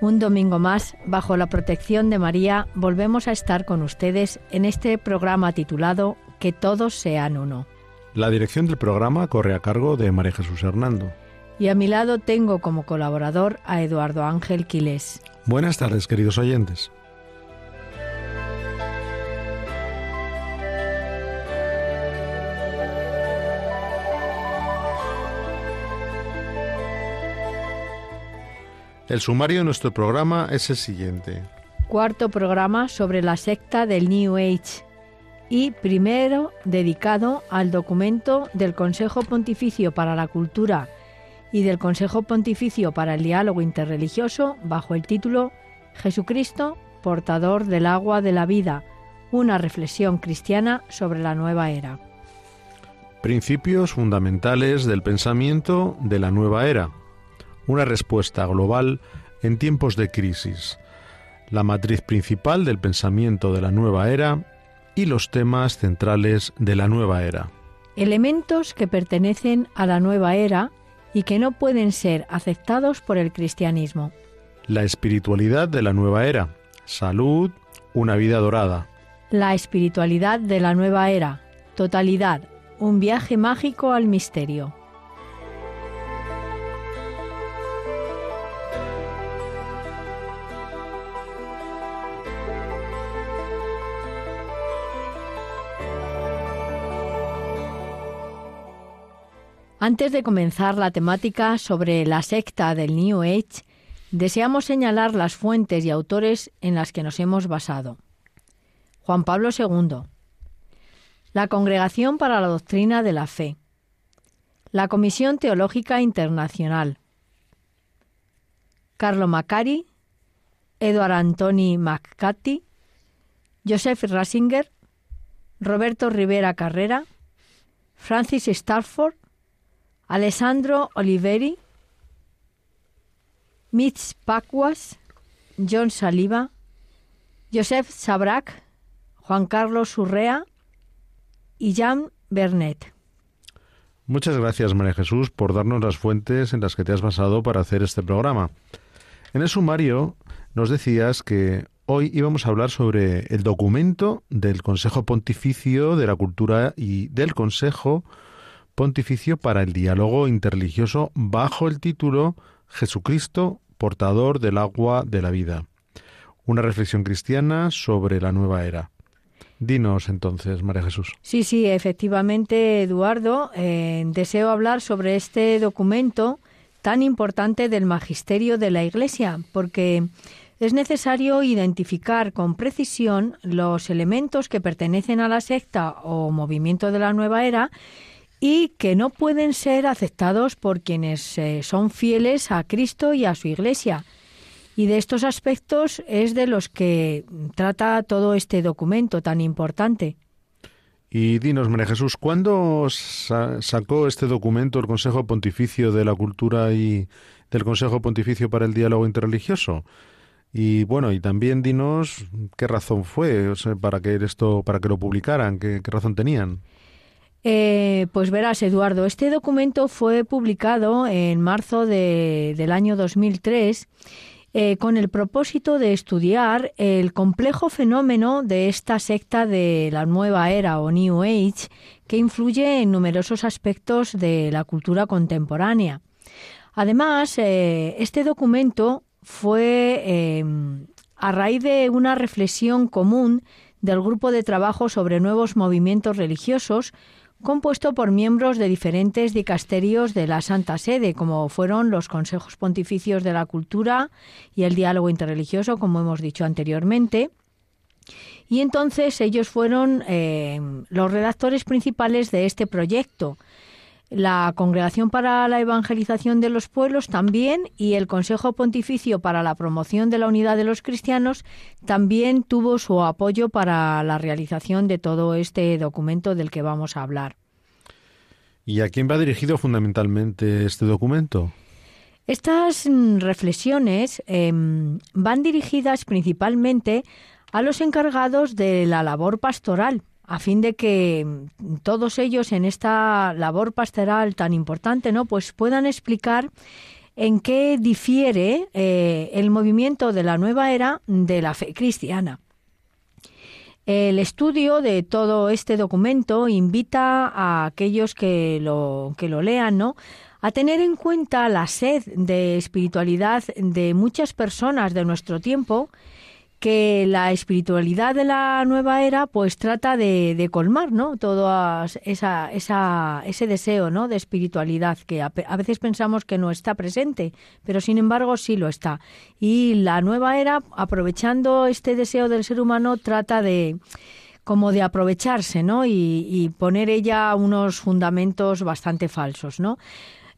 Un domingo más, bajo la protección de María, volvemos a estar con ustedes en este programa titulado Que todos sean uno. La dirección del programa corre a cargo de María Jesús Hernando. Y a mi lado tengo como colaborador a Eduardo Ángel Quiles. Buenas tardes, queridos oyentes. El sumario de nuestro programa es el siguiente. Cuarto programa sobre la secta del New Age y primero dedicado al documento del Consejo Pontificio para la Cultura y del Consejo Pontificio para el Diálogo Interreligioso bajo el título Jesucristo, portador del agua de la vida, una reflexión cristiana sobre la nueva era. Principios fundamentales del pensamiento de la nueva era una respuesta global en tiempos de crisis, la matriz principal del pensamiento de la nueva era y los temas centrales de la nueva era. Elementos que pertenecen a la nueva era y que no pueden ser aceptados por el cristianismo. La espiritualidad de la nueva era, salud, una vida dorada. La espiritualidad de la nueva era, totalidad, un viaje mágico al misterio. Antes de comenzar la temática sobre la secta del New Age, deseamos señalar las fuentes y autores en las que nos hemos basado. Juan Pablo II, la Congregación para la Doctrina de la Fe, la Comisión Teológica Internacional, Carlo Macari, Edward Antoni McCarthy, Joseph Rasinger, Roberto Rivera Carrera, Francis Stafford, Alessandro Oliveri, Mitch Pacuas, John Saliba, Joseph Sabrak, Juan Carlos Urrea y Jan Bernet. Muchas gracias, María Jesús, por darnos las fuentes en las que te has basado para hacer este programa. En el sumario nos decías que hoy íbamos a hablar sobre el documento del Consejo Pontificio de la Cultura y del Consejo pontificio para el diálogo interreligioso bajo el título Jesucristo, portador del agua de la vida. Una reflexión cristiana sobre la nueva era. Dinos entonces, María Jesús. Sí, sí, efectivamente, Eduardo, eh, deseo hablar sobre este documento tan importante del magisterio de la Iglesia, porque es necesario identificar con precisión los elementos que pertenecen a la secta o movimiento de la nueva era y que no pueden ser aceptados por quienes eh, son fieles a Cristo y a su Iglesia. Y de estos aspectos es de los que trata todo este documento tan importante. Y dinos, María Jesús, ¿cuándo sacó este documento el Consejo Pontificio de la Cultura y del Consejo Pontificio para el Diálogo Interreligioso? Y bueno, y también dinos qué razón fue para que esto, para que lo publicaran, qué razón tenían. Eh, pues verás, Eduardo, este documento fue publicado en marzo del año 2003 eh, con el propósito de estudiar el complejo fenómeno de esta secta de la nueva era o New Age que influye en numerosos aspectos de la cultura contemporánea. Además, eh, este documento fue a raíz de una reflexión común del grupo de trabajo sobre nuevos movimientos religiosos compuesto por miembros de diferentes dicasterios de la Santa Sede, como fueron los Consejos Pontificios de la Cultura y el Diálogo Interreligioso, como hemos dicho anteriormente. Y entonces ellos fueron eh, los redactores principales de este proyecto. La Congregación para la Evangelización de los Pueblos también y el Consejo Pontificio para la Promoción de la Unidad de los Cristianos también tuvo su apoyo para la realización de todo este documento del que vamos a hablar. ¿Y a quién va dirigido fundamentalmente este documento? Estas mm, reflexiones em, van dirigidas principalmente a los encargados de la labor pastoral, a fin de que mm, todos ellos en esta labor pastoral tan importante, ¿no? Pues puedan explicar en qué difiere eh, el movimiento de la nueva era de la fe cristiana. El estudio de todo este documento invita a aquellos que lo, que lo lean, ¿no? a tener en cuenta la sed de espiritualidad de muchas personas de nuestro tiempo que la espiritualidad de la nueva era pues trata de, colmar no todo esa, esa, ese deseo no de espiritualidad que a, veces pensamos que no está presente pero sin embargo sí lo está. Y la nueva era aprovechando este deseo del ser humano trata de como de aprovecharse no y, y poner ella unos fundamentos bastante falsos no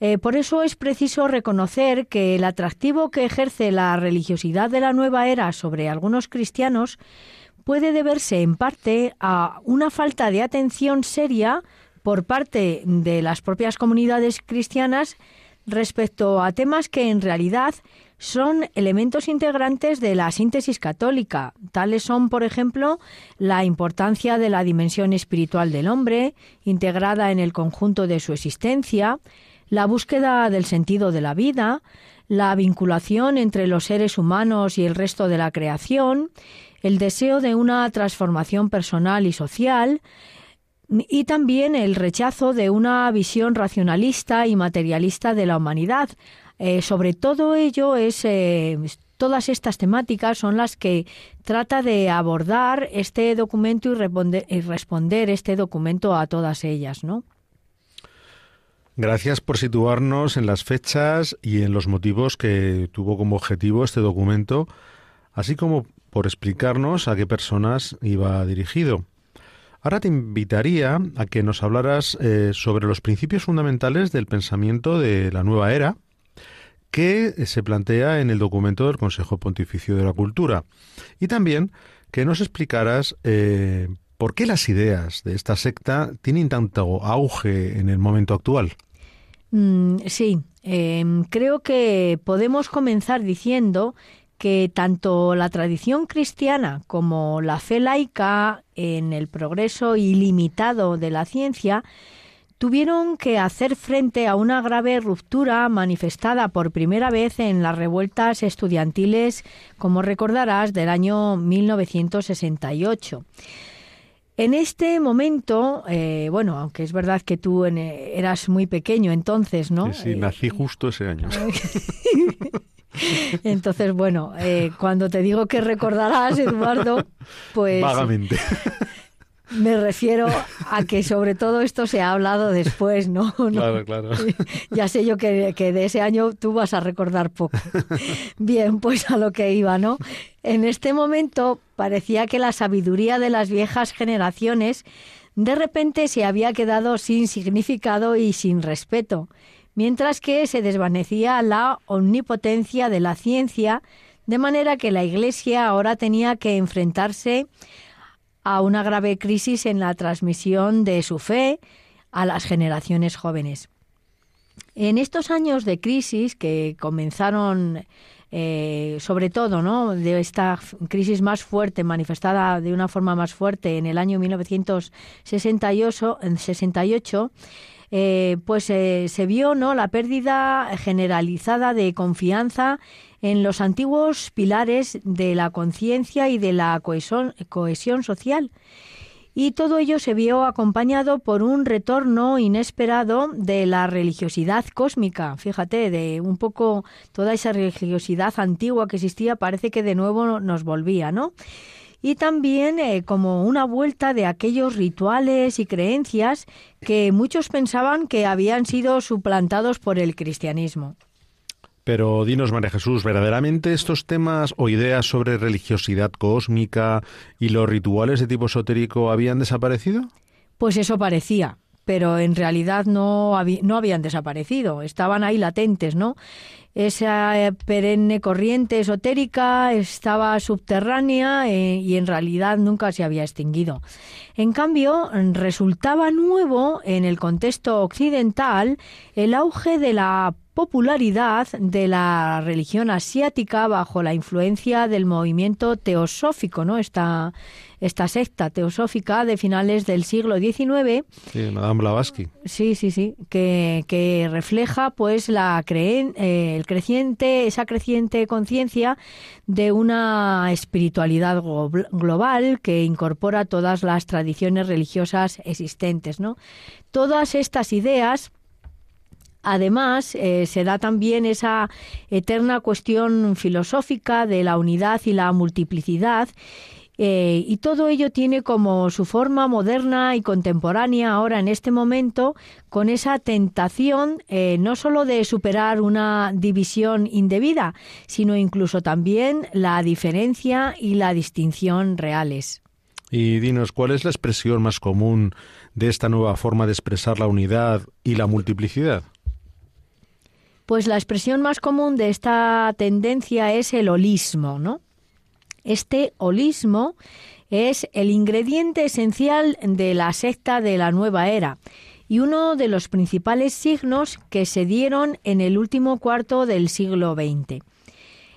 eh, por eso es preciso reconocer que el atractivo que ejerce la religiosidad de la nueva era sobre algunos cristianos puede deberse en parte a una falta de atención seria por parte de las propias comunidades cristianas respecto a temas que en realidad son elementos integrantes de la síntesis católica. Tales son, por ejemplo, la importancia de la dimensión espiritual del hombre, integrada en el conjunto de su existencia, la búsqueda del sentido de la vida, la vinculación entre los seres humanos y el resto de la creación, el deseo de una transformación personal y social, y también el rechazo de una visión racionalista y materialista de la humanidad. Eh, sobre todo ello es eh, todas estas temáticas son las que trata de abordar este documento y, y responder este documento a todas ellas, ¿no? Gracias por situarnos en las fechas y en los motivos que tuvo como objetivo este documento, así como por explicarnos a qué personas iba dirigido. Ahora te invitaría a que nos hablaras eh, sobre los principios fundamentales del pensamiento de la nueva era que se plantea en el documento del Consejo Pontificio de la Cultura y también que nos explicaras eh, por qué las ideas de esta secta tienen tanto auge en el momento actual. Mm, sí, em, creo que podemos comenzar diciendo que tanto la tradición cristiana como la fe laica en el progreso ilimitado de la ciencia tuvieron que hacer frente a una grave ruptura manifestada por primera vez en las revueltas estudiantiles, como recordarás, del año 1968. En este momento, eh, bueno, aunque es verdad que tú eras muy pequeño entonces, ¿no? Sí, sí nací eh, justo ese año. Entonces, bueno, eh, cuando te digo que recordarás, Eduardo, pues... Vagamente. Me refiero a que sobre todo esto se ha hablado después, ¿no? Claro, claro. Ya sé yo que, que, de ese año tú vas a recordar poco. Bien, pues a lo que iba, ¿no? En este momento parecía que la sabiduría de las viejas generaciones de repente se había quedado sin significado y sin respeto, mientras que se desvanecía la omnipotencia de la ciencia, de manera que la Iglesia ahora tenía que enfrentarse a una grave crisis en la transmisión de su fe a las generaciones jóvenes. En estos años de crisis que comenzaron eh, sobre todo, ¿no? De esta crisis más fuerte, manifestada de una forma más fuerte en el año 1968, 68, eh, pues eh, se vio, ¿no? La pérdida generalizada de confianza en los antiguos pilares de la conciencia y de la cohesión, social. Y todo ello se vio acompañado por un retorno inesperado de la religiosidad cósmica. Fíjate, de un poco toda esa religiosidad antigua que existía, parece que de nuevo nos volvía, ¿no? y también eh, como una vuelta de aquellos rituales y creencias que muchos pensaban que habían sido suplantados por el cristianismo. Pero dinos, María Jesús, ¿verdaderamente estos temas o ideas sobre religiosidad cósmica y los rituales de tipo esotérico habían desaparecido? Pues eso parecía, pero en realidad no, no habían desaparecido, estaban ahí latentes, ¿no? Esa eh, perenne corriente esotérica estaba subterránea eh, y en realidad nunca se había extinguido. En cambio, resultaba nuevo en el contexto occidental el auge de la popularidad de la religión asiática bajo la influencia del movimiento teosófico, ¿no? Esta, esta secta teosófica de finales del siglo XIX. Sí, Madame Blavatsky. Sí, sí, sí, que, que refleja pues la creen, eh, el creciente, esa creciente conciencia de una espiritualidad global que incorpora todas las tradiciones religiosas existentes, ¿no? Todas estas ideas Además, eh, se da también esa eterna cuestión filosófica de la unidad y la multiplicidad eh, y todo ello tiene como su forma moderna y contemporánea ahora en este momento, con esa tentación eh, no sólo de superar una división indebida, sino incluso también la diferencia y la distinción reales. Y dinos, ¿cuál es la expresión más común de esta nueva forma de expresar la unidad y la multiplicidad? Pues la expresión más común de esta tendencia es el holismo, ¿no? Este holismo es el ingrediente esencial de la secta de la nueva era y uno de los principales signos que se dieron en el último cuarto del siglo XX.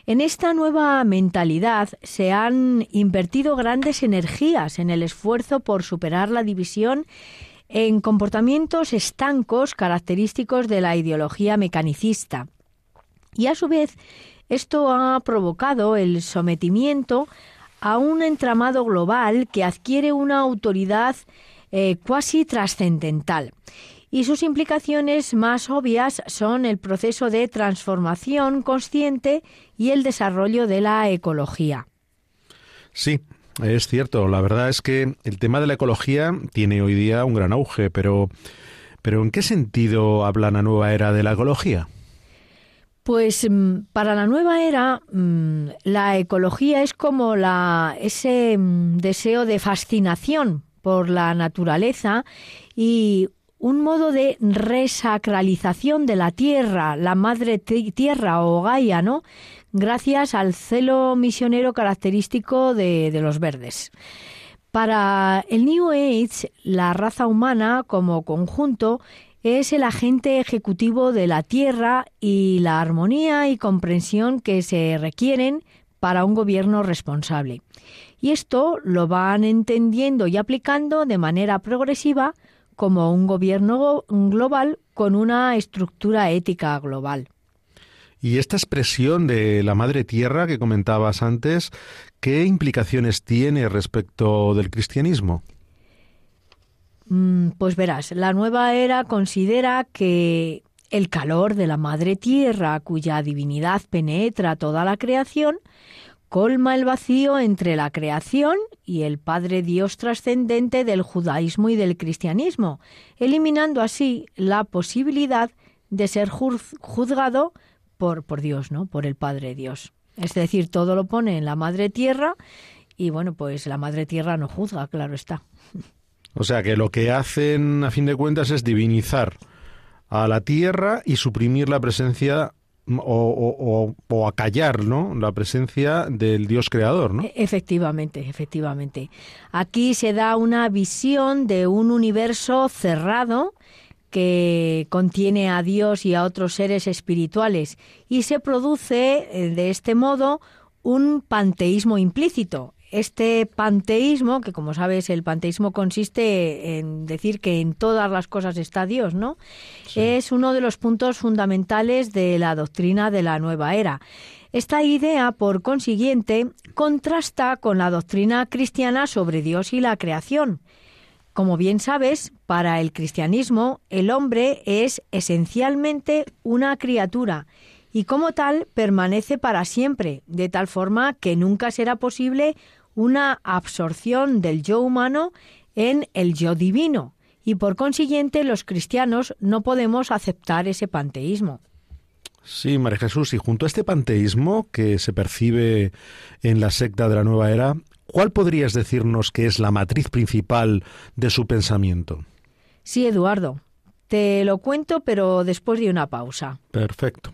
En esta nueva mentalidad se han invertido grandes energías en el esfuerzo por superar la división en comportamientos estancos característicos de la ideología mecanicista. Y a su vez, esto ha provocado el sometimiento a un entramado global que adquiere una autoridad eh, cuasi trascendental. Y sus implicaciones más obvias son el proceso de transformación consciente y el desarrollo de la ecología. Sí, es cierto, la verdad es que el tema de la ecología tiene hoy día un gran auge, pero, pero ¿en qué sentido habla la nueva era de la ecología? Pues mm, para la nueva era mm, la ecología es como la, ese mm, deseo de fascinación por la naturaleza y un modo de resacralización de la tierra, la madre tierra o Gaia, ¿no? Gracias al celo misionero característico de, los verdes. Para el New Age, la raza humana como conjunto es el agente ejecutivo de la Tierra y la armonía y comprensión que se requieren para un gobierno responsable. Y esto lo van entendiendo y aplicando de manera progresiva como un gobierno global con una estructura ética global. Y esta expresión de la madre tierra que comentabas antes, ¿qué implicaciones tiene respecto del cristianismo? Mm, pues verás, la nueva era considera que el calor de la madre tierra, cuya divinidad penetra toda la creación, colma el vacío entre la creación y el Padre Dios trascendente del judaísmo y del cristianismo, eliminando así la posibilidad de ser juzgado por, por Dios, ¿no? Por el Padre Dios. Es decir, todo lo pone en la Madre Tierra y bueno, pues la Madre Tierra no juzga, claro está. O sea que lo que hacen a fin de cuentas es divinizar a la Tierra y suprimir la presencia o, o, acallar ¿no? la presencia del Dios creador. ¿no? E-, efectivamente, efectivamente. Aquí se da una visión de un universo cerrado que contiene a Dios y a otros seres espirituales y se produce eh, de este modo un panteísmo implícito. Este panteísmo, que como sabes el panteísmo consiste en decir que en todas las cosas está Dios, ¿no? Es uno de los puntos fundamentales de la doctrina de la nueva era. Esta idea, por consiguiente, contrasta con la doctrina cristiana sobre Dios y la creación. Como bien sabes, para el cristianismo el hombre es esencialmente una criatura y como tal permanece para siempre, de tal forma que nunca será posible una absorción del yo humano en el yo divino, y por consiguiente los cristianos no podemos aceptar ese panteísmo. Sí, María Jesús, y junto a este panteísmo que se percibe en la secta de la nueva era, ¿cuál podrías decirnos que es la matriz principal de su pensamiento? Sí, Eduardo. Te lo cuento, pero después de una pausa. Perfecto.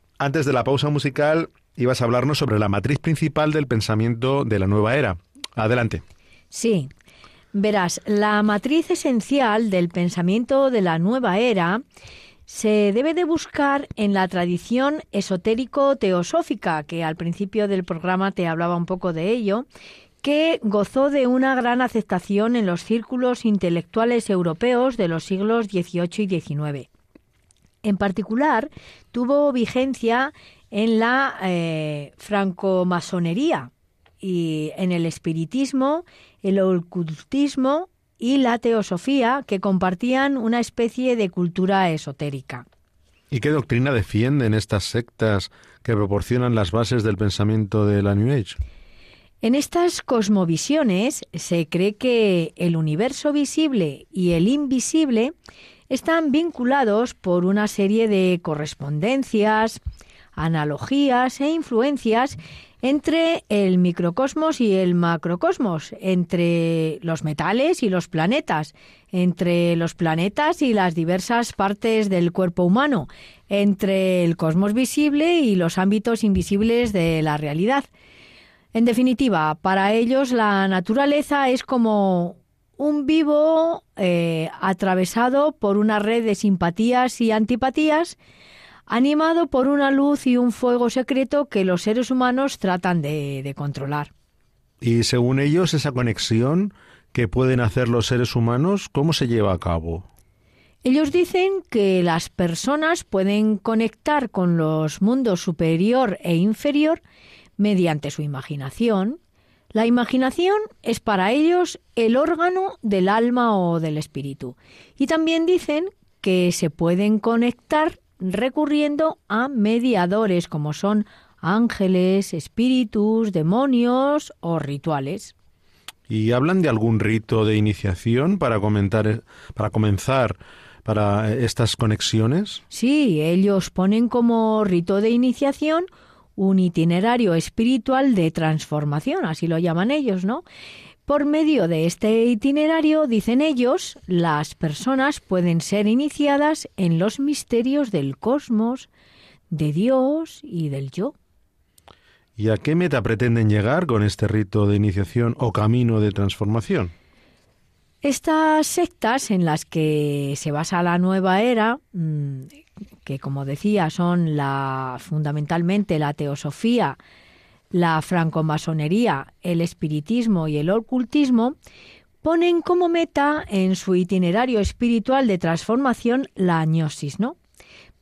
antes de la pausa musical ibas a hablarnos sobre la matriz principal del pensamiento de la nueva era. Adelante. Sí. Verás, la matriz esencial del pensamiento de la nueva era se debe de buscar en la tradición esotérico-teosófica, que al principio del programa te hablaba un poco de ello, que gozó de una gran aceptación en los círculos intelectuales europeos de los siglos XVIII y XIX. En particular, tuvo vigencia en la eh, francomasonería y en el espiritismo, el ocultismo y la teosofía, que compartían una especie de cultura esotérica. ¿Y qué doctrina defienden estas sectas que proporcionan las bases del pensamiento de la New Age? En estas cosmovisiones se cree que el universo visible y el invisible están vinculados por una serie de correspondencias, analogías e influencias entre el microcosmos y el macrocosmos, entre los metales y los planetas, entre los planetas y las diversas partes del cuerpo humano, entre el cosmos visible y los ámbitos invisibles de la realidad. En definitiva, para ellos la naturaleza es como un vivo eh, atravesado por una red de simpatías y antipatías, animado por una luz y un fuego secreto que los seres humanos tratan de, de controlar. Y según ellos, esa conexión que pueden hacer los seres humanos, ¿cómo se lleva a cabo? Ellos dicen que las personas pueden conectar con los mundos superior e inferior mediante su imaginación, la imaginación es para ellos el órgano del alma o del espíritu. Y también dicen que se pueden conectar recurriendo a mediadores como son ángeles, espíritus, demonios o rituales. ¿Y hablan de algún rito de iniciación para comentar para comenzar para estas conexiones? Sí, ellos ponen como rito de iniciación un itinerario espiritual de transformación, así lo llaman ellos, ¿no? Por medio de este itinerario, dicen ellos, las personas pueden ser iniciadas en los misterios del cosmos, de Dios y del yo. ¿Y a qué meta pretenden llegar con este rito de iniciación o camino de transformación? Estas sectas en las que se basa la nueva era, mm, que como decía son la fundamentalmente la teosofía, la francomasonería, el espiritismo y el ocultismo, ponen como meta en su itinerario espiritual de transformación la gnosis, ¿no?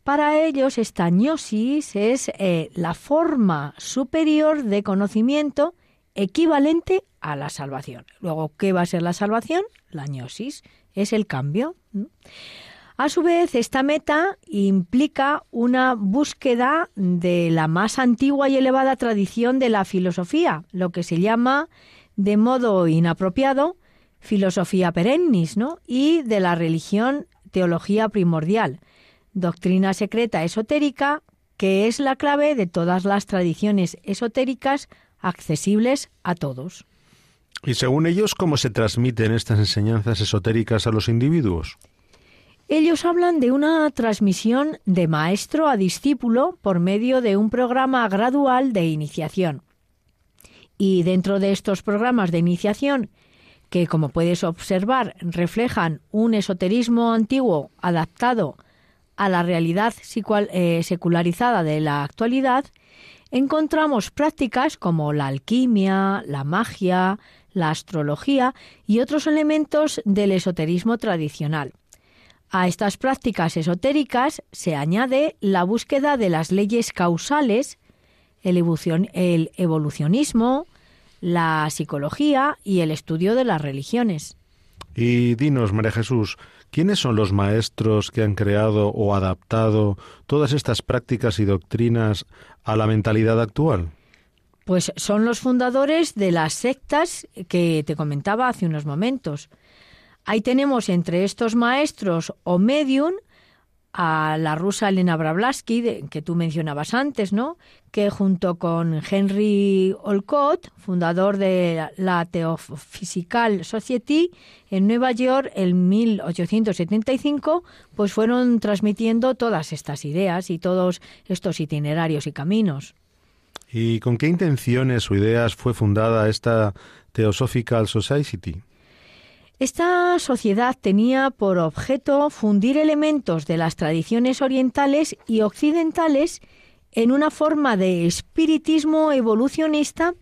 Para ellos esta gnosis es eh, la forma superior de conocimiento equivalente a la salvación. Luego, ¿qué va a ser la salvación? La gnosis, es el cambio. A su vez, esta meta implica una búsqueda de la más antigua y elevada tradición de la filosofía, lo que se llama, de modo inapropiado, filosofía perennis, ¿no? Y de la religión, teología primordial, doctrina secreta esotérica, que es la clave de todas las tradiciones esotéricas accesibles a todos. Y según ellos, ¿cómo se transmiten estas enseñanzas esotéricas a los individuos? Ellos hablan de una transmisión de maestro a discípulo por medio de un programa gradual de iniciación. Y dentro de estos programas de iniciación, que como puedes observar reflejan un esoterismo antiguo adaptado a la realidad eh, secularizada de la actualidad, encontramos prácticas como la alquimia, la magia, la astrología y otros elementos del esoterismo tradicional. A estas prácticas esotéricas se añade la búsqueda de las leyes causales, el, evolucionismo, la psicología y el estudio de las religiones. Y dinos, María Jesús, ¿quiénes son los maestros que han creado o adaptado todas estas prácticas y doctrinas a la mentalidad actual? Pues son los fundadores de las sectas que te comentaba hace unos momentos. Ahí tenemos entre estos maestros o medium a la rusa Elena Blavatsky, que tú mencionabas antes, ¿no? que junto con Henry Olcott, fundador de la Theophysical Society en Nueva York en 1875, pues fueron transmitiendo todas estas ideas y todos estos itinerarios y caminos. ¿Y con qué intenciones o ideas fue fundada esta Theosophical Society? Esta sociedad tenía por objeto fundir elementos de las tradiciones orientales y occidentales en una forma de espiritismo evolucionista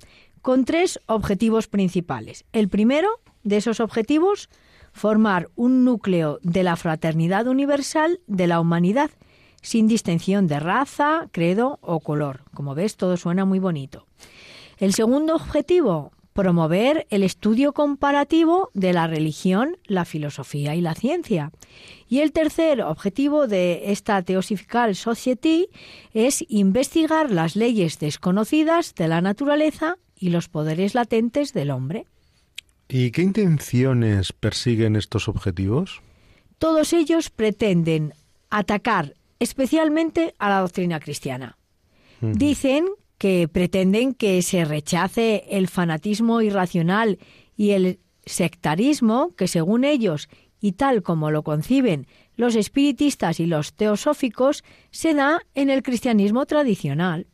con tres objetivos principales. El primero de esos objetivos, formar un núcleo de la fraternidad universal de la humanidad, sin distinción de raza, credo o color. Como ves, todo suena muy bonito. El segundo objetivo, promover el estudio comparativo de la religión, la filosofía y la ciencia. Y el tercer objetivo de esta Theosophical Society es investigar las leyes desconocidas de la naturaleza y los poderes latentes del hombre. ¿Y qué intenciones persiguen estos objetivos? Todos ellos pretenden atacar especialmente a la doctrina cristiana. Dicen que pretenden que se rechace el fanatismo irracional y el sectarismo que según ellos y tal como lo conciben los espiritistas y los teosóficos se da en el cristianismo tradicional.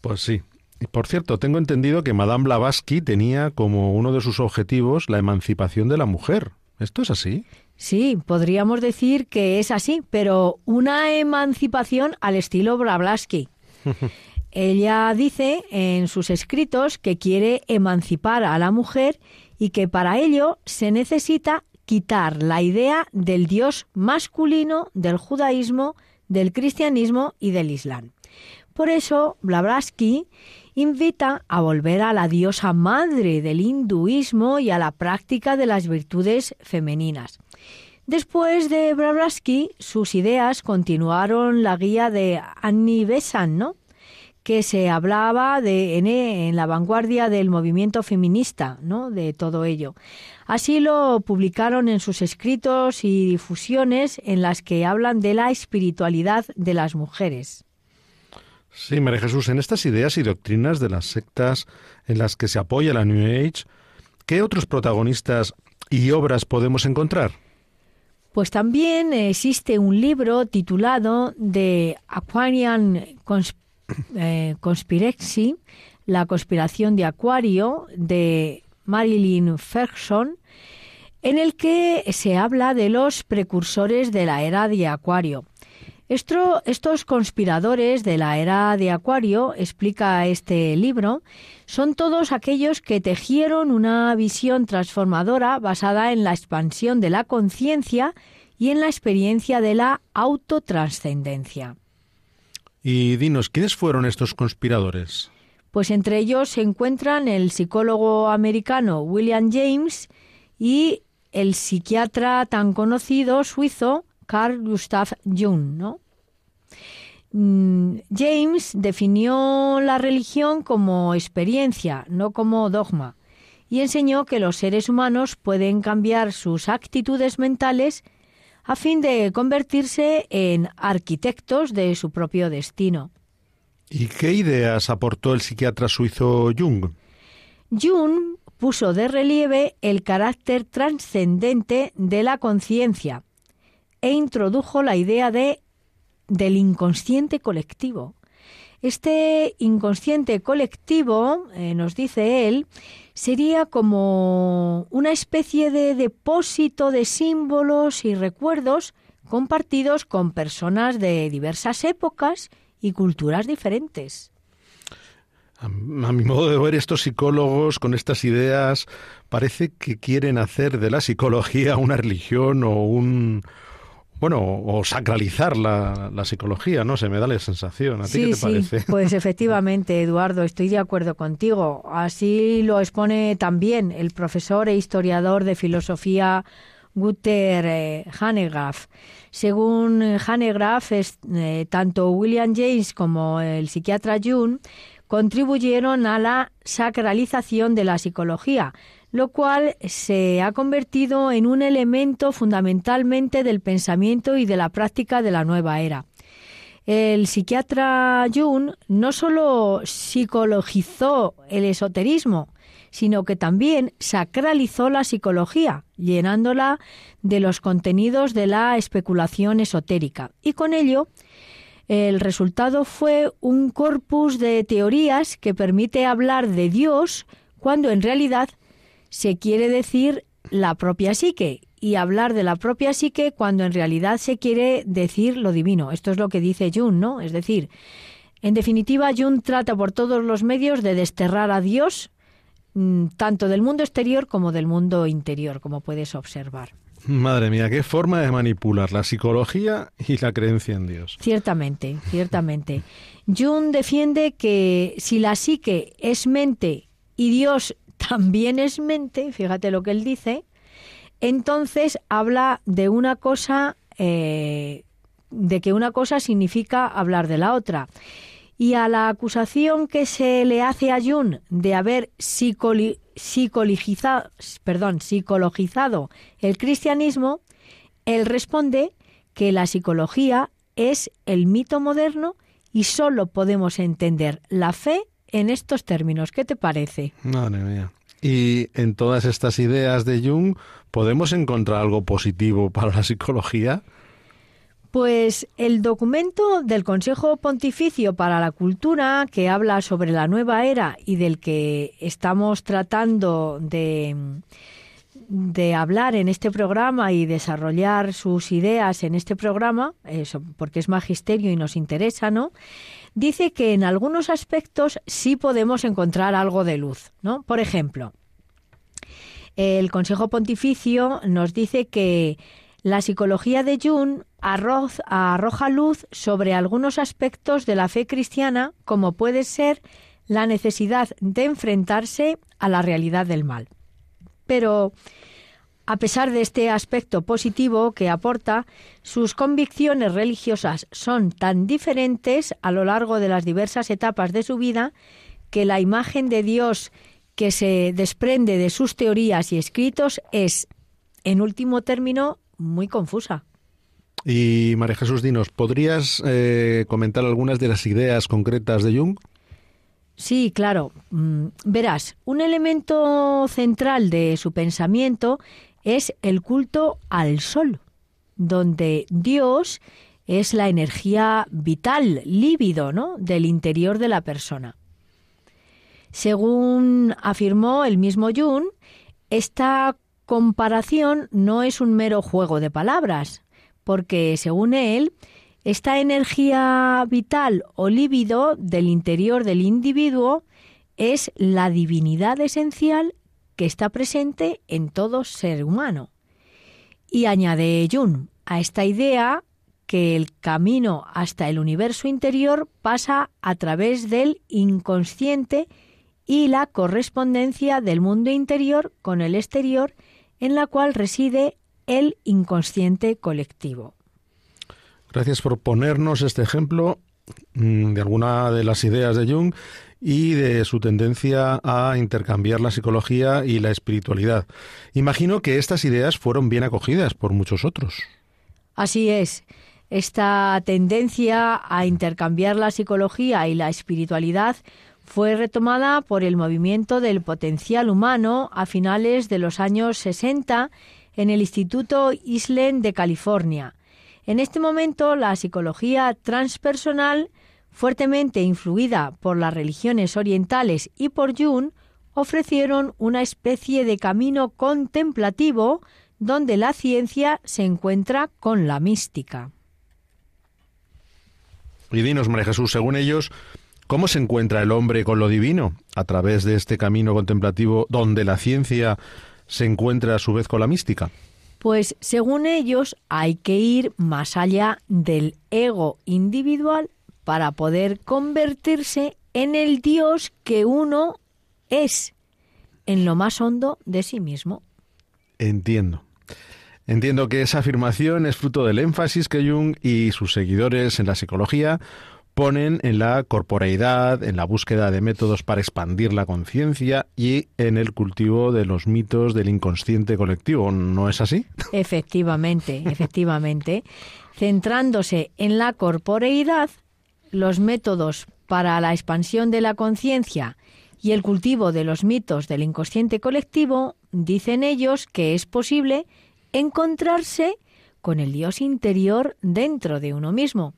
Pues sí. Por cierto, tengo entendido que Madame Blavatsky tenía como uno de sus objetivos la emancipación de la mujer. ¿Esto es así? Sí, podríamos decir que es así, pero una emancipación al estilo Blavatsky. Ella dice en sus escritos que quiere emancipar a la mujer y que para ello se necesita quitar la idea del dios masculino del judaísmo, del cristianismo y del islam. Por eso, Blavatsky invita a volver a la diosa madre del hinduismo y a la práctica de las virtudes femeninas. Después de Blavatsky, sus ideas continuaron la guía de Annie Besant, ¿no? Que se hablaba de, en, la vanguardia del movimiento feminista, ¿no? de todo ello. Así lo publicaron en sus escritos y difusiones en las que hablan de la espiritualidad de las mujeres. Sí, María Jesús, en estas ideas y doctrinas de las sectas en las que se apoya la New Age, ¿qué otros protagonistas y obras podemos encontrar? Pues también existe un libro titulado The Aquarian eh, Conspiracy, la conspiración de Acuario de Marilyn Ferguson, en el que se habla de los precursores de la era de Acuario. estos conspiradores de la era de Acuario, explica este libro, son todos aquellos que tejieron una visión transformadora basada en la expansión de la conciencia y en la experiencia de la autotranscendencia. Y dinos, ¿quiénes fueron estos conspiradores? Pues entre ellos se encuentran el psicólogo americano William James y el psiquiatra tan conocido suizo Carl Gustav Jung, ¿no? Mm, James definió la religión como experiencia, no como dogma, y enseñó que los seres humanos pueden cambiar sus actitudes mentales a fin de convertirse en arquitectos de su propio destino. ¿Y qué ideas aportó el psiquiatra suizo Jung? Jung puso de relieve el carácter trascendente de la conciencia e introdujo la idea de del inconsciente colectivo. Este inconsciente colectivo, eh, nos dice él, sería como una especie de depósito de símbolos y recuerdos compartidos con personas de diversas épocas y culturas diferentes. A, mi modo de ver, estos psicólogos con estas ideas parece que quieren hacer de la psicología una religión o un, bueno, o sacralizar la, psicología, ¿no? Se me da la sensación. ¿A ti qué te parece? Pues efectivamente, Eduardo, estoy de acuerdo contigo. Así lo expone también el profesor e historiador de filosofía Guter eh, Hanegraaff. Según Hanegraaff, eh, tanto William James como el psiquiatra Jung contribuyeron a la sacralización de la psicología, lo cual se ha convertido en un elemento fundamentalmente del pensamiento y de la práctica de la nueva era. El psiquiatra Jung no solo psicologizó el esoterismo, sino que también sacralizó la psicología, llenándola de los contenidos de la especulación esotérica. Y con ello, el resultado fue un corpus de teorías que permite hablar de Dios cuando en realidad se quiere decir la propia psique y hablar de la propia psique cuando en realidad se quiere decir lo divino. Esto es lo que dice Jung, ¿no? Es decir, en definitiva, Jung trata por todos los medios de desterrar a Dios mm, tanto del mundo exterior como del mundo interior, como puedes observar. Madre mía, qué forma de manipular la psicología y la creencia en Dios. Ciertamente, ciertamente. Jung defiende que si la psique es mente y Dios también es mente, fíjate lo que él dice, entonces habla de una cosa, eh, de que una cosa significa hablar de la otra. Y a la acusación que se le hace a Jung de haber psicologizado, perdón, psicologizado el cristianismo, él responde que la psicología es el mito moderno y solo podemos entender la fe en estos términos. ¿Qué te parece? Madre mía. Y en todas estas ideas de Jung, ¿podemos encontrar algo positivo para la psicología? Pues el documento del Consejo Pontificio para la Cultura, que habla sobre la nueva era y del que estamos tratando de, de hablar en este programa y desarrollar sus ideas en este programa, eso, porque es magisterio y nos interesa, ¿no? Dice que en algunos aspectos sí podemos encontrar algo de luz, ¿no? Por ejemplo, el Consejo Pontificio nos dice que la psicología de Jung arroja luz sobre algunos aspectos de la fe cristiana, como puede ser la necesidad de enfrentarse a la realidad del mal. Pero a pesar de este aspecto positivo que aporta, sus convicciones religiosas son tan diferentes a lo largo de las diversas etapas de su vida que la imagen de Dios que se desprende de sus teorías y escritos es, en último término, muy confusa. Y María Jesús Dinos, ¿podrías eh, comentar algunas de las ideas concretas de Jung? Sí, claro. Mm, verás, un elemento central de su pensamiento es el culto al sol, donde Dios es la energía vital, lívido, ¿no? del interior de la persona. Según afirmó el mismo Jung, esta comparación no es un mero juego de palabras, porque según él, esta energía vital o lívido del interior del individuo es la divinidad esencial que está presente en todo ser humano. Y añade Jung a esta idea que el camino hasta el universo interior pasa a través del inconsciente y la correspondencia del mundo interior con el exterior en la cual reside el inconsciente colectivo. Gracias por ponernos este ejemplo mm, de alguna de las ideas de Jung y de su tendencia a intercambiar la psicología y la espiritualidad. Imagino que estas ideas fueron bien acogidas por muchos otros. Así es. Esta tendencia a intercambiar la psicología y la espiritualidad fue retomada por el movimiento del potencial humano a finales de los años 60 en el Instituto Island de California. En este momento, la psicología transpersonal, fuertemente influida por las religiones orientales y por Jung, ofrecieron una especie de camino contemplativo donde la ciencia se encuentra con la mística. Y dinos, María Jesús, según ellos, ¿cómo se encuentra el hombre con lo divino a través de este camino contemplativo donde la ciencia se encuentra a su vez con la mística? Pues según ellos hay que ir más allá del ego individual para poder convertirse en el Dios que uno es, en lo más hondo de sí mismo. Entiendo. Entiendo que esa afirmación es fruto del énfasis que Jung y sus seguidores en la psicología ponen en la corporeidad, en la búsqueda de métodos para expandir la conciencia y en el cultivo de los mitos del inconsciente colectivo. ¿No es así? Efectivamente, efectivamente. Centrándose en la corporeidad, los métodos para la expansión de la conciencia y el cultivo de los mitos del inconsciente colectivo, dicen ellos que es posible encontrarse con el Dios interior dentro de uno mismo.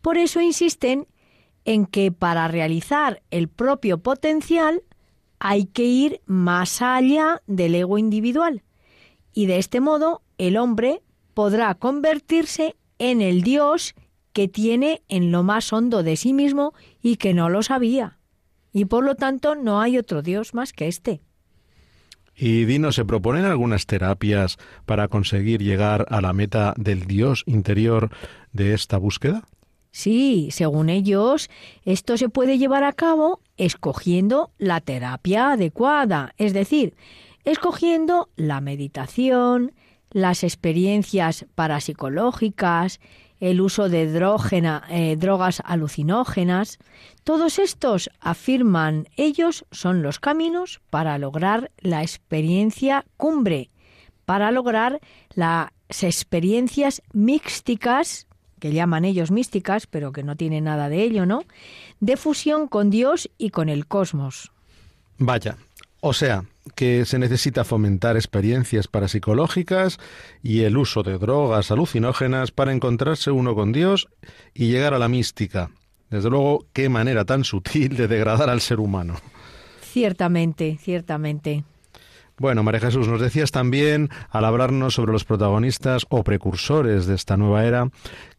Por eso insisten en que para realizar el propio potencial hay que ir más allá del ego individual. Y de este modo el hombre podrá convertirse en el Dios que tiene en lo más hondo de sí mismo y que no lo sabía. Y por lo tanto no hay otro Dios más que este. Y Dino, ¿se proponen algunas terapias para conseguir llegar a la meta del Dios interior de esta búsqueda? Sí, según ellos, esto se puede llevar a cabo escogiendo la terapia adecuada, es decir, escogiendo la meditación, las experiencias parapsicológicas, el uso de eh, drogas alucinógenas. Todos estos, afirman ellos, son los caminos para lograr la experiencia cumbre, para lograr las experiencias místicas, que llaman ellos místicas, pero que no tienen nada de ello, ¿no? De fusión con Dios y con el cosmos. Vaya, o sea, que se necesita fomentar experiencias parapsicológicas y el uso de drogas alucinógenas para encontrarse uno con Dios y llegar a la mística. Desde luego, qué manera tan sutil de degradar al ser humano. Ciertamente, ciertamente. Bueno, María Jesús, nos decías también, al hablarnos sobre los protagonistas o precursores de esta nueva era,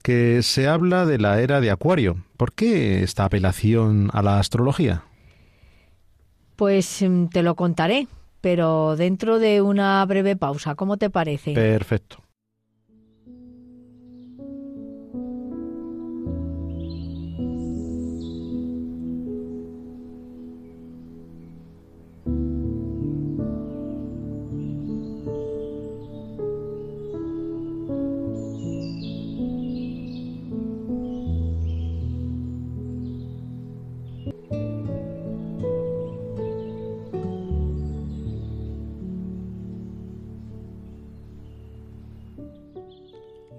que se habla de la era de Acuario. ¿Por qué esta apelación a la astrología? Pues mm, te lo contaré, pero dentro de una breve pausa. ¿Cómo te parece? Perfecto.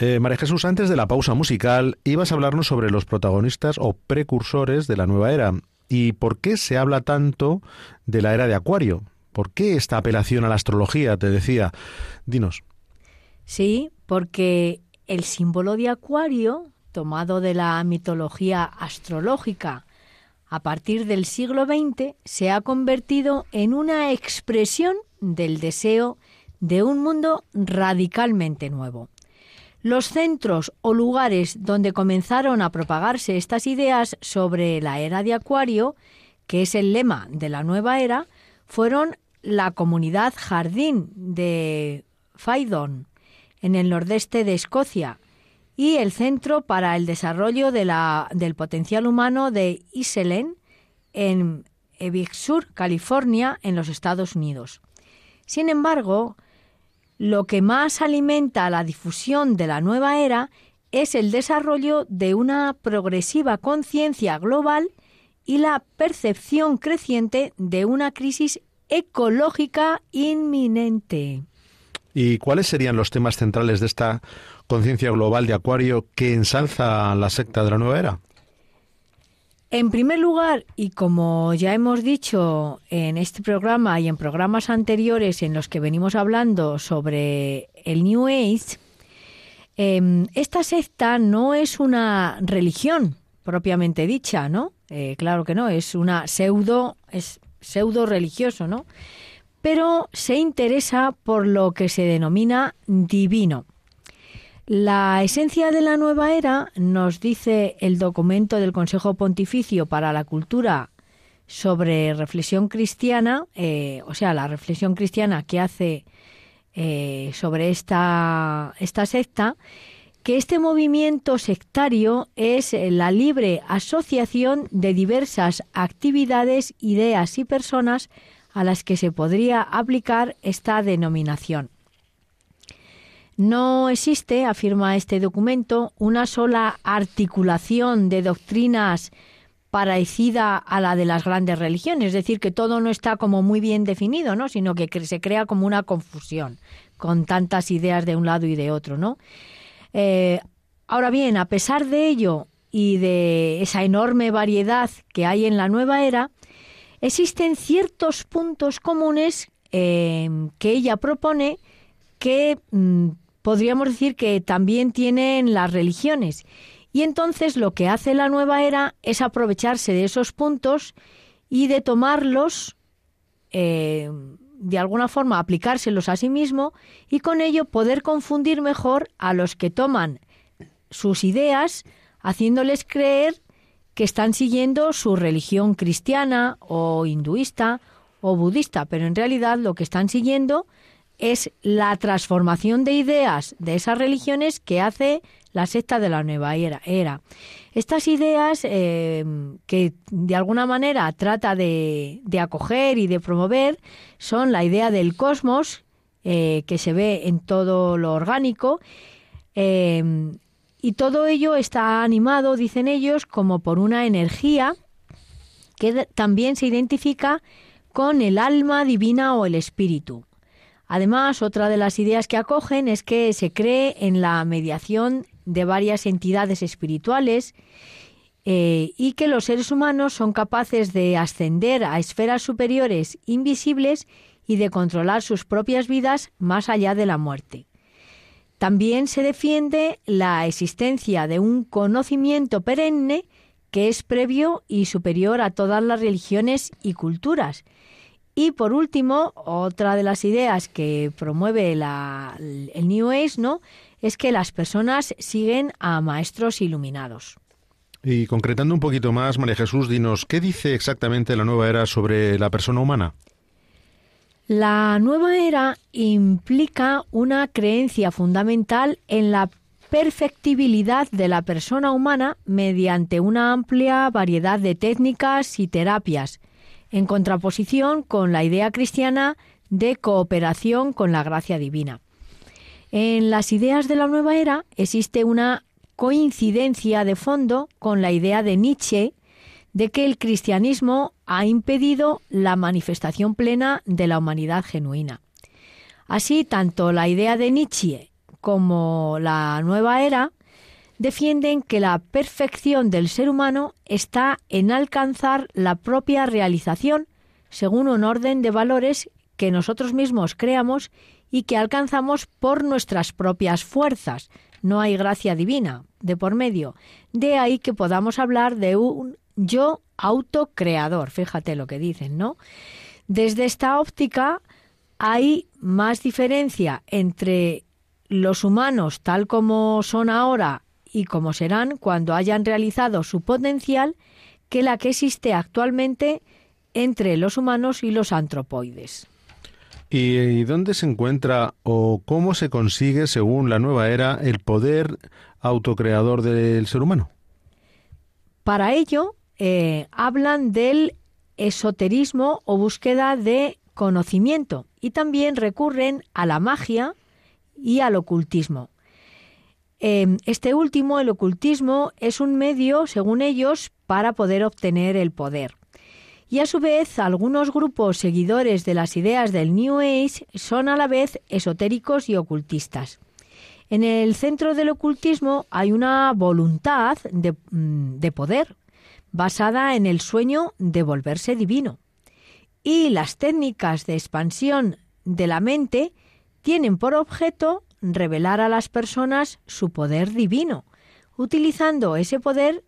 Eh, María Jesús, antes de la pausa musical, ibas a hablarnos sobre los protagonistas o precursores de la nueva era. ¿Y por qué se habla tanto de la era de Acuario? ¿Por qué esta apelación a la astrología? Te decía. Dinos. Sí, porque el símbolo de Acuario, tomado de la mitología astrológica, a partir del siglo XX se ha convertido en una expresión del deseo de un mundo radicalmente nuevo. Los centros o lugares donde comenzaron a propagarse estas ideas sobre la era de Acuario, que es el lema de la nueva era, fueron la comunidad Jardín de Faidon, en el nordeste de Escocia, y el Centro para el Desarrollo del Potencial Humano de Iselen, en Big Sur, California, en los Estados Unidos. Sin embargo, lo que más alimenta la difusión de la nueva era es el desarrollo de una progresiva conciencia global y la percepción creciente de una crisis ecológica inminente. ¿Y cuáles serían los temas centrales de esta conciencia global de Acuario que ensalza la secta de la nueva era? En primer lugar, y como ya hemos dicho en este programa y en programas anteriores en los que venimos hablando sobre el New Age, em, esta secta no es una religión propiamente dicha, ¿no? Eh, claro que no, es una pseudo, es pseudo religioso, ¿no? Pero se interesa por lo que se denomina divino. La esencia de la nueva era, nos dice el documento del Consejo Pontificio para la Cultura sobre reflexión cristiana, eh, o sea, la reflexión cristiana que hace eh, sobre esta, esta secta, que este movimiento sectario es la libre asociación de diversas actividades, ideas y personas a las que se podría aplicar esta denominación. No existe, afirma este documento, una sola articulación de doctrinas parecida a la de las grandes religiones, es decir, que todo no está como muy bien definido, ¿no? sino que se crea como una confusión con tantas ideas de un lado y de otro, ¿no? Eh, ahora bien, a pesar de ello y de esa enorme variedad que hay en la nueva era, existen ciertos puntos comunes eh, que ella propone que mm, podríamos decir que también tienen las religiones. Y entonces lo que hace la nueva era es aprovecharse de esos puntos y de tomarlos, eh, de alguna forma aplicárselos a sí mismo y con ello poder confundir mejor a los que toman sus ideas, haciéndoles creer que están siguiendo su religión cristiana o hinduista o budista, pero en realidad lo que están siguiendo es la transformación de ideas de esas religiones que hace la secta de la nueva era. Estas ideas eh, que de alguna manera trata de, acoger y de promover son la idea del cosmos, eh, que se ve en todo lo orgánico, eh, y todo ello está animado, dicen ellos, como por una energía que también se identifica con el alma divina o el espíritu. Además, otra de las ideas que acogen es que se cree en la mediación de varias entidades espirituales eh, y que los seres humanos son capaces de ascender a esferas superiores invisibles y de controlar sus propias vidas más allá de la muerte. También se defiende la existencia de un conocimiento perenne que es previo y superior a todas las religiones y culturas, y por último, otra de las ideas que promueve el New Age, ¿no? Es que las personas siguen a maestros iluminados. Y concretando un poquito más, María Jesús, dinos, ¿qué dice exactamente la nueva era sobre la persona humana? La nueva era implica una creencia fundamental en la perfectibilidad de la persona humana mediante una amplia variedad de técnicas y terapias, en contraposición con la idea cristiana de cooperación con la gracia divina. En las ideas de la nueva era existe una coincidencia de fondo con la idea de Nietzsche de que el cristianismo ha impedido la manifestación plena de la humanidad genuina. Así, tanto la idea de Nietzsche como la nueva era defienden que la perfección del ser humano está en alcanzar la propia realización según un orden de valores que nosotros mismos creamos y que alcanzamos por nuestras propias fuerzas. No hay gracia divina de por medio. De ahí que podamos hablar de un yo autocreador. Fíjate lo que dicen, ¿no? Desde esta óptica hay más diferencia entre los humanos tal como son ahora y como serán cuando hayan realizado su potencial que la que existe actualmente entre los humanos y los antropoides. ¿Y dónde se encuentra o cómo se consigue, según la nueva era, el poder autocreador del ser humano? Para ello, eh, hablan del esoterismo o búsqueda de conocimiento y también recurren a la magia y al ocultismo. Em, este último, el ocultismo, es un medio, según ellos, para poder obtener el poder. Y a su vez, algunos grupos seguidores de las ideas del New Age son a la vez esotéricos y ocultistas. En el centro del ocultismo hay una voluntad de, mm, de poder, basada en el sueño de volverse divino. Y las técnicas de expansión de la mente tienen por objeto revelar a las personas su poder divino. Utilizando ese poder,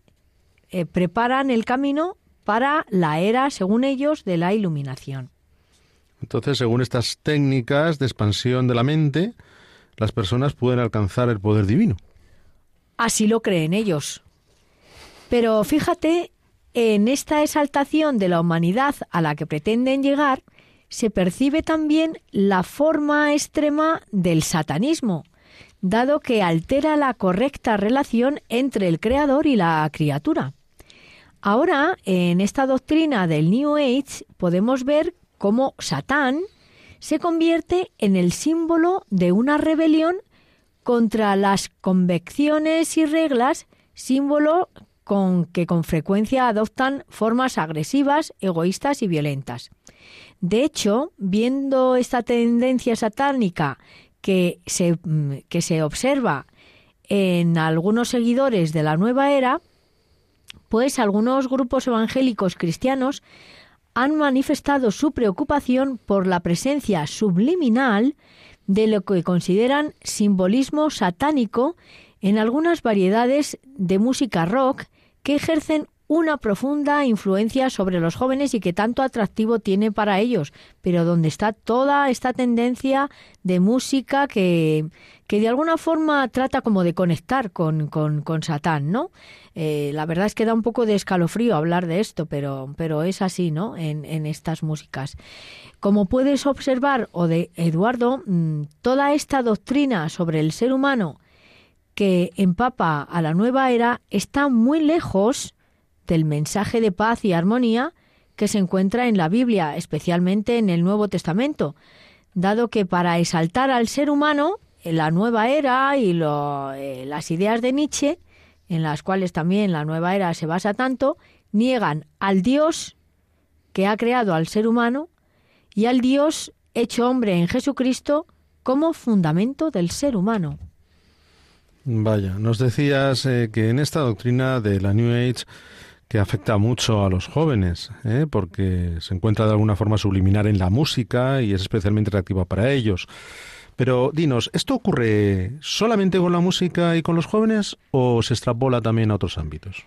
eh, preparan el camino para la era, según ellos, de la iluminación. Entonces, según estas técnicas de expansión de la mente, las personas pueden alcanzar el poder divino. Así lo creen ellos. Pero fíjate, en esta exaltación de la humanidad a la que pretenden llegar, se percibe también la forma extrema del satanismo, dado que altera la correcta relación entre el creador y la criatura. Ahora, en esta doctrina del New Age, podemos ver cómo Satán se convierte en el símbolo de una rebelión contra las convecciones y reglas, símbolo con que con frecuencia adoptan formas agresivas, egoístas y violentas. De hecho, viendo esta tendencia satánica que se, mm, que se observa en algunos seguidores de la nueva era, pues algunos grupos evangélicos cristianos han manifestado su preocupación por la presencia subliminal de lo que consideran simbolismo satánico en algunas variedades de música rock que ejercen una profunda influencia sobre los jóvenes y que tanto atractivo tiene para ellos, pero donde está toda esta tendencia de música que, que de alguna forma trata como de conectar con, con, con Satán, ¿no? Eh, la verdad es que da un poco de escalofrío hablar de esto, pero, pero es así, ¿no? En, en estas músicas. Como puedes observar, o de Eduardo, mm, toda esta doctrina sobre el ser humano que empapa a la nueva era está muy lejos del mensaje de paz y armonía que se encuentra en la Biblia, especialmente en el Nuevo Testamento, dado que para exaltar al ser humano, en la nueva era y eh, las ideas de Nietzsche, en las cuales también la nueva era se basa tanto, niegan al Dios que ha creado al ser humano y al Dios hecho hombre en Jesucristo como fundamento del ser humano. Vaya, nos decías eh, que en esta doctrina de la New Age que afecta mucho a los jóvenes, ¿eh? porque se encuentra de alguna forma subliminar en la música y es especialmente atractiva para ellos. Pero dinos, ¿esto ocurre solamente con la música y con los jóvenes o se extrapola también a otros ámbitos?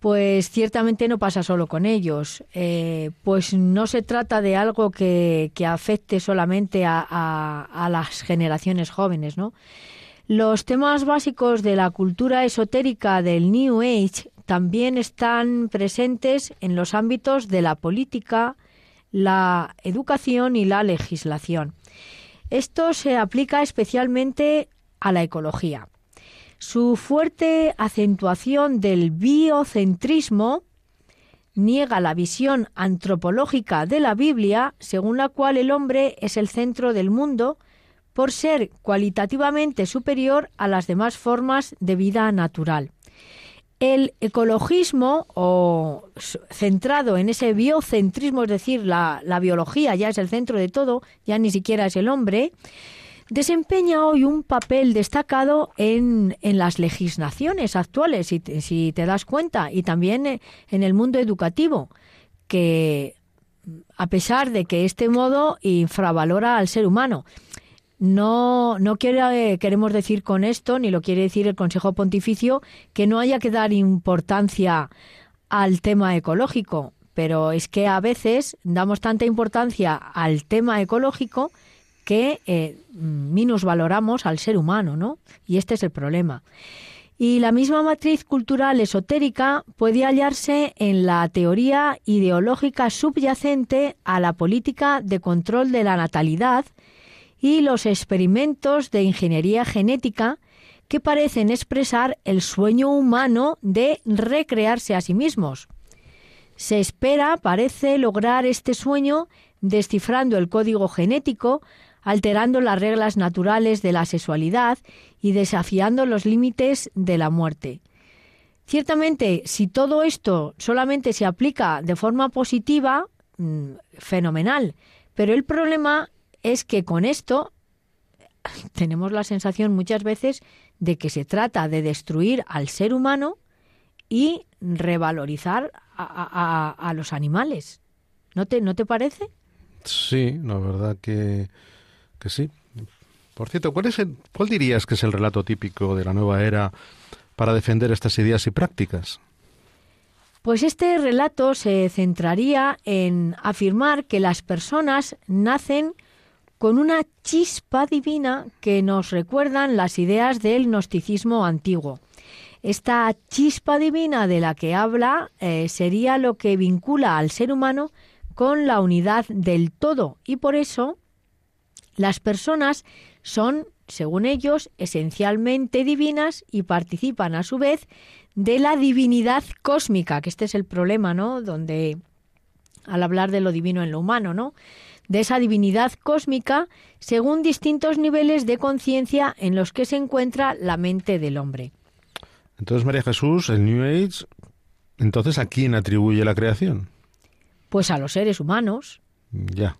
Pues ciertamente no pasa solo con ellos. Eh, pues no se trata de algo que, afecte solamente a, a, las generaciones jóvenes, ¿no? Los temas básicos de la cultura esotérica del New Age también están presentes en los ámbitos de la política, la educación y la legislación. Esto se aplica especialmente a la ecología. Su fuerte acentuación del biocentrismo niega la visión antropológica de la Biblia, según la cual el hombre es el centro del mundo, por ser cualitativamente superior a las demás formas de vida natural. El ecologismo, o centrado en ese biocentrismo, es decir, la, biología ya es el centro de todo, ya ni siquiera es el hombre, desempeña hoy un papel destacado en, en las legislaciones actuales, si te, si te das cuenta, y también en el mundo educativo, que a pesar de que este modo infravalora al ser humano. No, no quiere, queremos decir con esto, ni lo quiere decir el Consejo Pontificio, que no haya que dar importancia al tema ecológico, pero es que a veces damos tanta importancia al tema ecológico que eh, valoramos al ser humano, ¿no? Y este es el problema. Y la misma matriz cultural esotérica puede hallarse en la teoría ideológica subyacente a la política de control de la natalidad y los experimentos de ingeniería genética que parecen expresar el sueño humano de recrearse a sí mismos. Se espera, parece, lograr este sueño descifrando el código genético, alterando las reglas naturales de la sexualidad y desafiando los límites de la muerte. Ciertamente, si todo esto solamente se aplica de forma positiva, mm, fenomenal, pero el problema es que con esto tenemos la sensación muchas veces de que se trata de destruir al ser humano y revalorizar a, los animales. ¿No te, ¿No te parece? Sí, la verdad que, que sí. Por cierto, ¿cuál, es ¿cuál dirías que es el relato típico de la nueva era para defender estas ideas y prácticas? Pues este relato se centraría en afirmar que las personas nacen con una chispa divina que nos recuerdan las ideas del gnosticismo antiguo. Esta chispa divina de la que habla eh, sería lo que vincula al ser humano con la unidad del todo y por eso las personas son, según ellos, esencialmente divinas y participan a su vez de la divinidad cósmica, que este es el problema, ¿no? Donde al hablar de lo divino en lo humano, ¿no? De esa divinidad cósmica según distintos niveles de conciencia en los que se encuentra la mente del hombre. Entonces, María Jesús, el New Age, entonces, ¿a quién atribuye la creación? Pues a los seres humanos. Ya.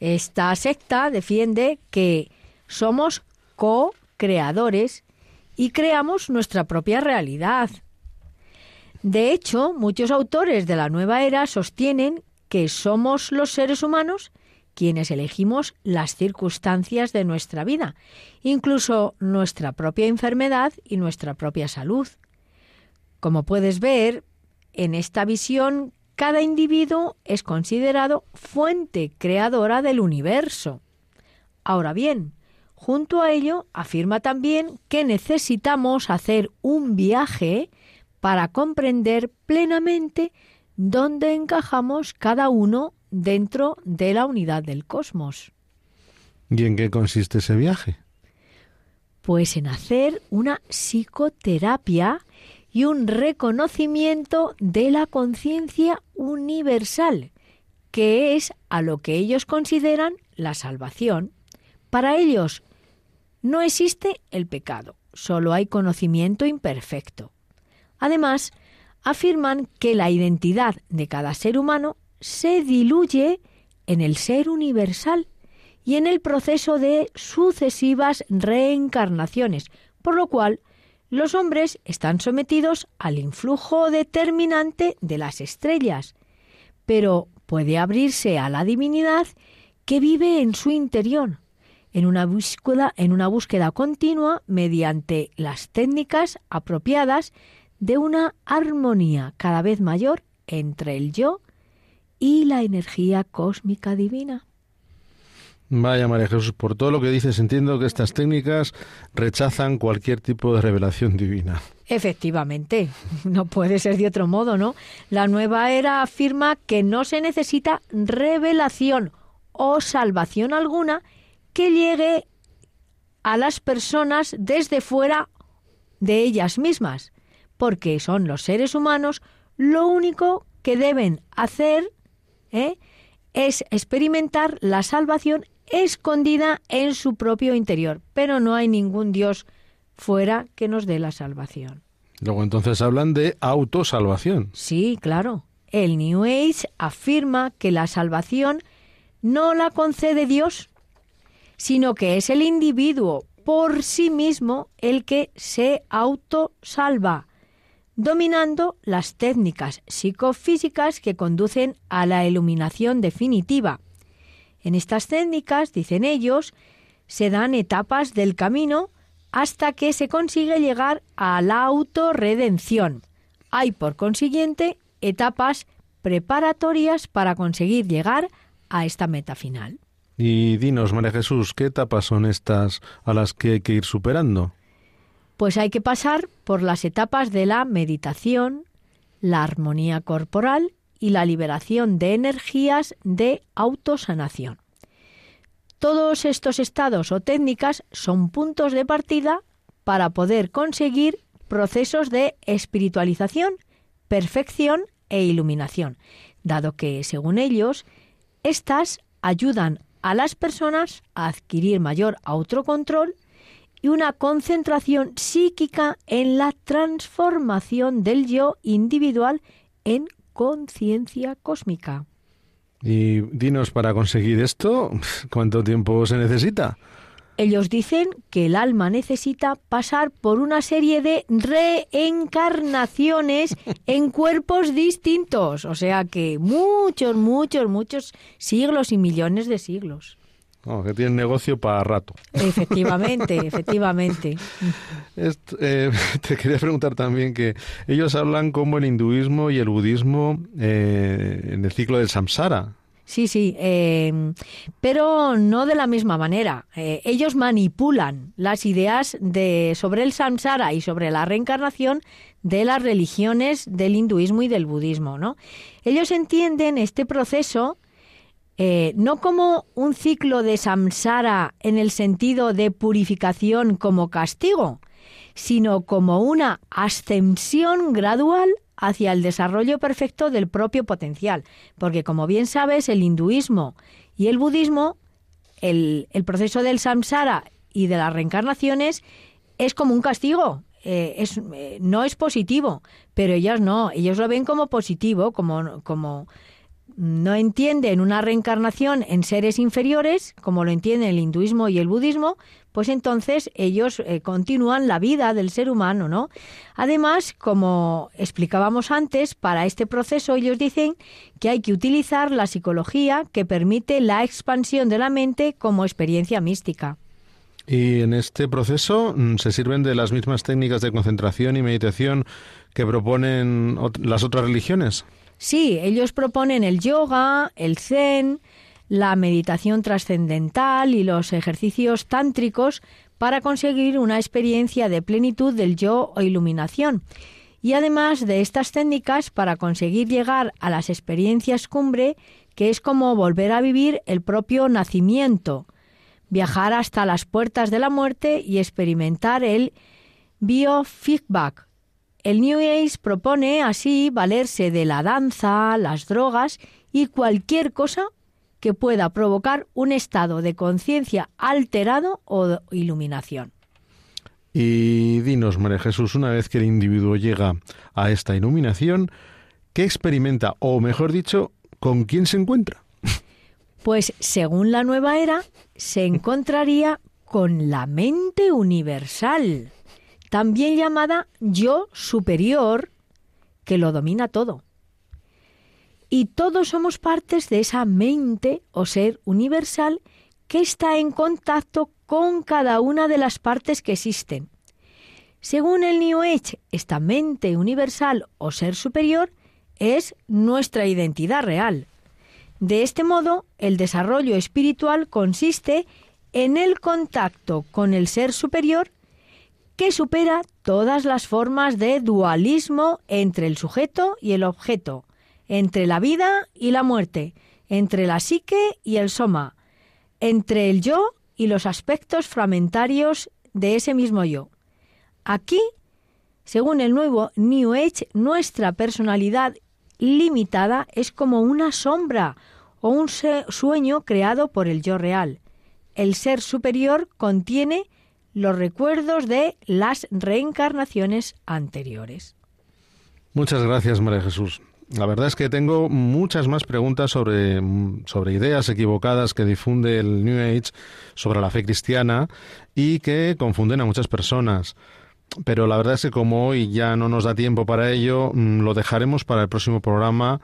Esta secta defiende que somos co-creadores y creamos nuestra propia realidad. De hecho, muchos autores de la nueva era sostienen que somos los seres humanos quienes elegimos las circunstancias de nuestra vida, incluso nuestra propia enfermedad y nuestra propia salud. Como puedes ver, en esta visión cada individuo es considerado fuente creadora del universo. Ahora bien, junto a ello afirma también que necesitamos hacer un viaje para comprender plenamente ¿Dónde encajamos cada uno dentro de la unidad del cosmos. ¿Y en qué consiste ese viaje? Pues en hacer una psicoterapia y un reconocimiento de la conciencia universal, que es a lo que ellos consideran la salvación. Para ellos no existe el pecado, solo hay conocimiento imperfecto. Además, afirman que la identidad de cada ser humano se diluye en el ser universal y en el proceso de sucesivas reencarnaciones, por lo cual los hombres están sometidos al influjo determinante de las estrellas, pero puede abrirse a la divinidad que vive en su interior, en una búsqueda, en una búsqueda continua mediante las técnicas apropiadas de una armonía cada vez mayor entre el yo y la energía cósmica divina. Vaya María Jesús, por todo lo que dices entiendo que estas técnicas rechazan cualquier tipo de revelación divina. Efectivamente, no puede ser de otro modo, ¿no? La nueva era afirma que no se necesita revelación o salvación alguna que llegue a las personas desde fuera de ellas mismas, porque son los seres humanos lo único que deben hacer ¿eh? es experimentar la salvación escondida en su propio interior, pero no hay ningún Dios fuera que nos dé la salvación. Luego entonces hablan de autosalvación. Sí, claro. El New Age afirma que la salvación no la concede Dios, sino que es el individuo por sí mismo el que se autosalva dominando las técnicas psicofísicas que conducen a la iluminación definitiva. En estas técnicas, dicen ellos, se dan etapas del camino hasta que se consigue llegar a la autorredención, Hay, por consiguiente, etapas preparatorias para conseguir llegar a esta meta final. Y dinos, María Jesús, ¿qué etapas son estas a las que hay que ir superando? Pues hay que pasar por las etapas de la meditación, la armonía corporal y la liberación de energías de autosanación. Todos estos estados o técnicas son puntos de partida para poder conseguir procesos de espiritualización, perfección e iluminación, dado que, según ellos, estas ayudan a las personas a adquirir mayor autocontrol y una concentración psíquica en la transformación del yo individual en conciencia cósmica. Y dinos, para conseguir esto, ¿cuánto tiempo se necesita? Ellos dicen que el alma necesita pasar por una serie de reencarnaciones en cuerpos distintos, o sea que muchos, muchos, muchos siglos y millones de siglos. Que tienen negocio para rato. Efectivamente, efectivamente. Eh, te quería preguntar también que ellos hablan como el hinduismo y el budismo eh, en el ciclo del samsara. Sí, sí, em, pero no de la misma manera. Eh, ellos manipulan las ideas de, sobre el samsara y sobre la reencarnación de las religiones del hinduismo y del budismo. ¿no? Ellos entienden este proceso eh, no como un ciclo de samsara en el sentido de purificación como castigo, sino como una ascensión gradual hacia el desarrollo perfecto del propio potencial. Porque como bien sabes, el hinduismo y el budismo, el, proceso del samsara y de las reencarnaciones es como un castigo. Eh, es, eh, no es positivo, pero ellos no, ellos lo ven como positivo, como, como no entienden una reencarnación en seres inferiores, como lo entienden el hinduismo y el budismo, pues entonces ellos eh, continúan la vida del ser humano, ¿no? Además, como explicábamos antes, para este proceso ellos dicen que hay que utilizar la psicología que permite la expansión de la mente como experiencia mística. Y en este proceso mm, se sirven de las mismas técnicas de concentración y meditación que proponen las otras religiones. Sí, ellos proponen el yoga, el zen, la meditación trascendental y los ejercicios tántricos para conseguir una experiencia de plenitud del yo o iluminación. Y además de estas técnicas para conseguir llegar a las experiencias cumbre, que es como volver a vivir el propio nacimiento, viajar hasta las puertas de la muerte y experimentar el biofeedback, el New Age propone así valerse de la danza, las drogas y cualquier cosa que pueda provocar un estado de conciencia alterado o iluminación. Y dinos, María Jesús, una vez que el individuo llega a esta iluminación, ¿qué experimenta? O mejor dicho, ¿con quién se encuentra? Pues según la nueva era, se encontraría con la mente universal también llamada yo superior, que lo domina todo. Y todos somos partes de esa mente o ser universal que está en contacto con cada una de las partes que existen. Según el New Age, esta mente universal o ser superior es nuestra identidad real. De este modo, el desarrollo espiritual consiste en el contacto con el ser superior que supera todas las formas de dualismo entre el sujeto y el objeto, entre la vida y la muerte, entre la psique y el soma, entre el yo y los aspectos fragmentarios de ese mismo yo. Aquí, según el nuevo New Age, nuestra personalidad limitada es como una sombra o un sueño creado por el yo real. El ser superior contiene los recuerdos de las reencarnaciones anteriores. Muchas gracias, María Jesús. La verdad es que tengo muchas más preguntas sobre, sobre ideas equivocadas que difunde el New Age sobre la fe cristiana y que confunden a muchas personas. Pero la verdad es que como hoy ya no nos da tiempo para ello, mm, lo dejaremos para el próximo programa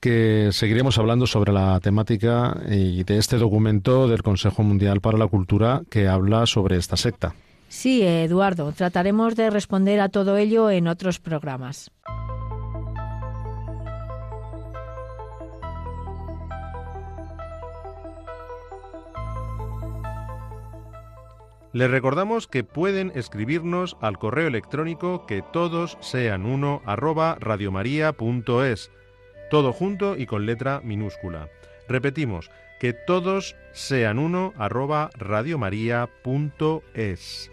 que seguiremos hablando sobre la temática y de este documento del Consejo Mundial para la Cultura que habla sobre esta secta. Sí, Eduardo, trataremos de responder a todo ello en otros programas. Les recordamos que pueden escribirnos al correo electrónico que todos sean uno arroba todo junto y con letra minúscula. Repetimos, que todos sean uno arroba radiomaria.es.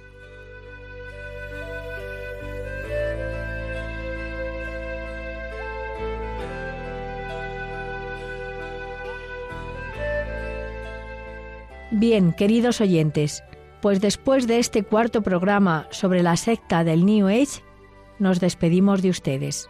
Bien, queridos oyentes, pues después de este cuarto programa sobre la secta del New Age, nos despedimos de ustedes.